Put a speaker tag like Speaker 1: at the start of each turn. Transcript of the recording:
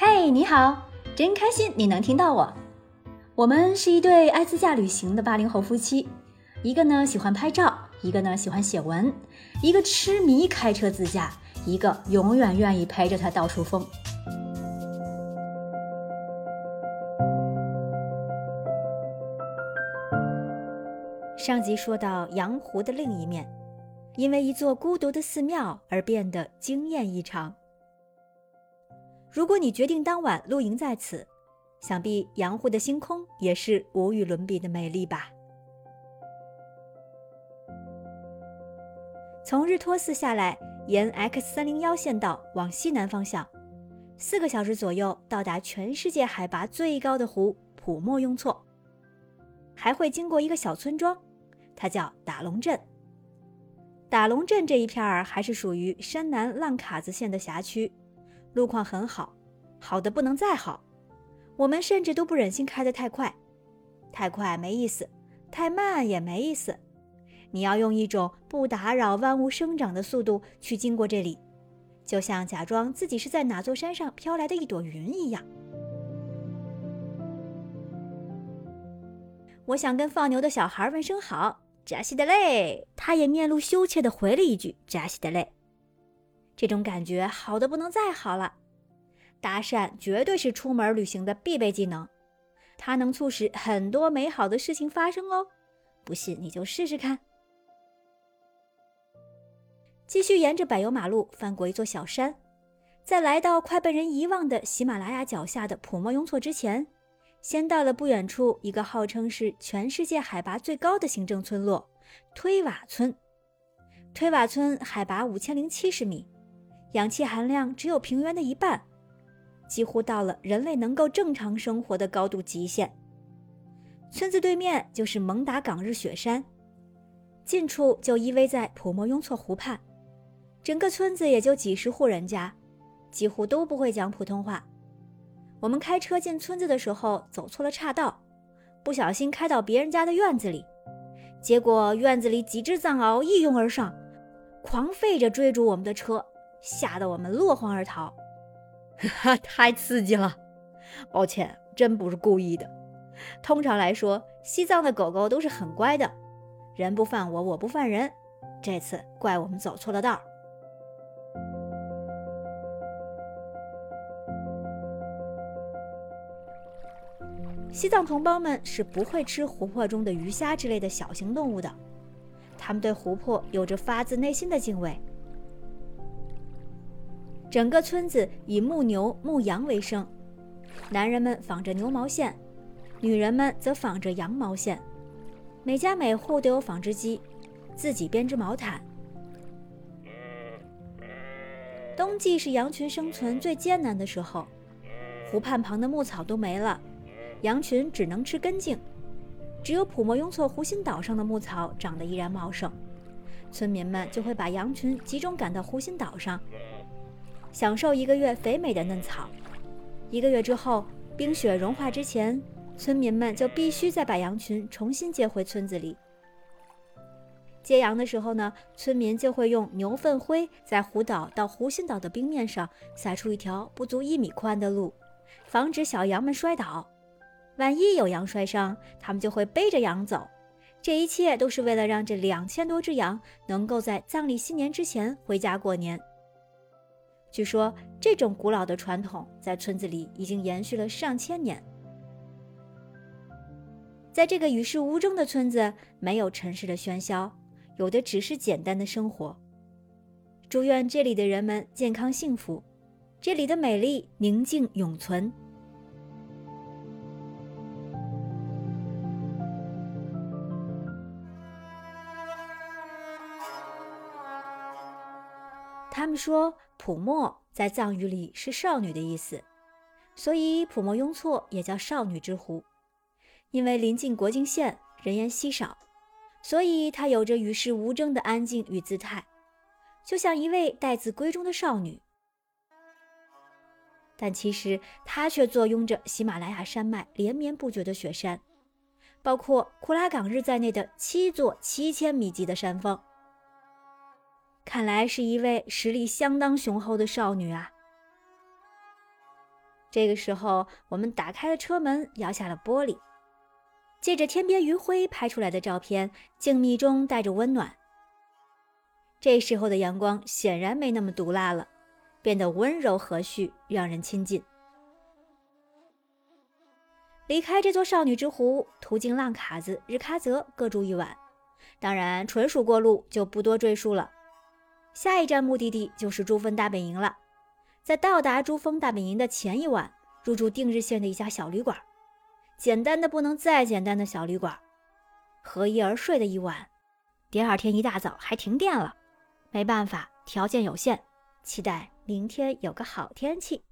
Speaker 1: 嘿，你好，真开心你能听到我。我们是一对爱自驾旅行的八零后夫妻，一个呢喜欢拍照，一个呢喜欢写文，一个痴迷开车自驾，一个永远愿意陪着他到处疯。上集说到羊湖的另一面，因为一座孤独的寺庙而变得惊艳异常。如果你决定当晚露营在此，想必羊湖的星空也是无与伦比的美丽吧。从日托寺下来，沿 X 三零幺线道往西南方向，四个小时左右到达全世界海拔最高的湖普莫雍措，还会经过一个小村庄。它叫打龙镇。打龙镇这一片儿还是属于山南浪卡子县的辖区，路况很好，好的不能再好。我们甚至都不忍心开得太快，太快没意思，太慢也没意思。你要用一种不打扰万物生长的速度去经过这里，就像假装自己是在哪座山上飘来的一朵云一样。我想跟放牛的小孩问声好。扎西德勒，他也面露羞怯地回了一句：“扎西德勒。”这种感觉好的不能再好了。搭讪绝对是出门旅行的必备技能，它能促使很多美好的事情发生哦。不信你就试试看。继续沿着柏油马路翻过一座小山，在来到快被人遗忘的喜马拉雅脚下的普莫雍措之前。先到了不远处一个号称是全世界海拔最高的行政村落——推瓦村。推瓦村海拔五千零七十米，氧气含量只有平原的一半，几乎到了人类能够正常生活的高度极限。村子对面就是蒙达岗日雪山，近处就依偎在普莫雍措湖畔。整个村子也就几十户人家，几乎都不会讲普通话。我们开车进村子的时候走错了岔道，不小心开到别人家的院子里，结果院子里几只藏獒一拥而上，狂吠着追逐我们的车，吓得我们落荒而逃。
Speaker 2: 哈哈，太刺激了！抱歉，真不是故意的。通常来说，西藏的狗狗都是很乖的，人不犯我，我不犯人。这次怪我们走错了道。
Speaker 1: 西藏同胞们是不会吃湖泊中的鱼虾之类的小型动物的，他们对湖泊有着发自内心的敬畏。整个村子以牧牛牧羊为生，男人们纺着牛毛线，女人们则纺着羊毛线，每家每户都有纺织机，自己编织毛毯。冬季是羊群生存最艰难的时候，湖畔旁的牧草都没了。羊群只能吃根茎，只有普莫雍措湖心岛上的牧草长得依然茂盛，村民们就会把羊群集中赶到湖心岛上，享受一个月肥美的嫩草。一个月之后，冰雪融化之前，村民们就必须再把羊群重新接回村子里。接羊的时候呢，村民就会用牛粪灰在湖岛到湖心岛的冰面上撒出一条不足一米宽的路，防止小羊们摔倒。万一有羊摔伤，他们就会背着羊走。这一切都是为了让这两千多只羊能够在藏历新年之前回家过年。据说，这种古老的传统在村子里已经延续了上千年。在这个与世无争的村子，没有城市的喧嚣，有的只是简单的生活。祝愿这里的人们健康幸福，这里的美丽宁静永存。他们说普莫在藏语里是少女的意思，所以普莫雍措也叫少女之湖。因为临近国境线，人烟稀少，所以它有着与世无争的安静与姿态，就像一位待字闺中的少女。但其实它却坐拥着喜马拉雅山脉连绵不绝的雪山，包括库拉岗日在内的七座七千米级的山峰。看来是一位实力相当雄厚的少女啊！这个时候，我们打开了车门，摇下了玻璃，借着天边余晖拍出来的照片，静谧中带着温暖。这时候的阳光显然没那么毒辣了，变得温柔和煦，让人亲近。离开这座少女之湖，途经浪卡子、日喀则，各住一晚。当然，纯属过路，就不多赘述了。下一站目的地就是珠峰大本营了。在到达珠峰大本营的前一晚，入住定日县的一家小旅馆，简单的不能再简单的小旅馆，合衣而睡的一晚。第二天一大早还停电了，没办法，条件有限，期待明天有个好天气。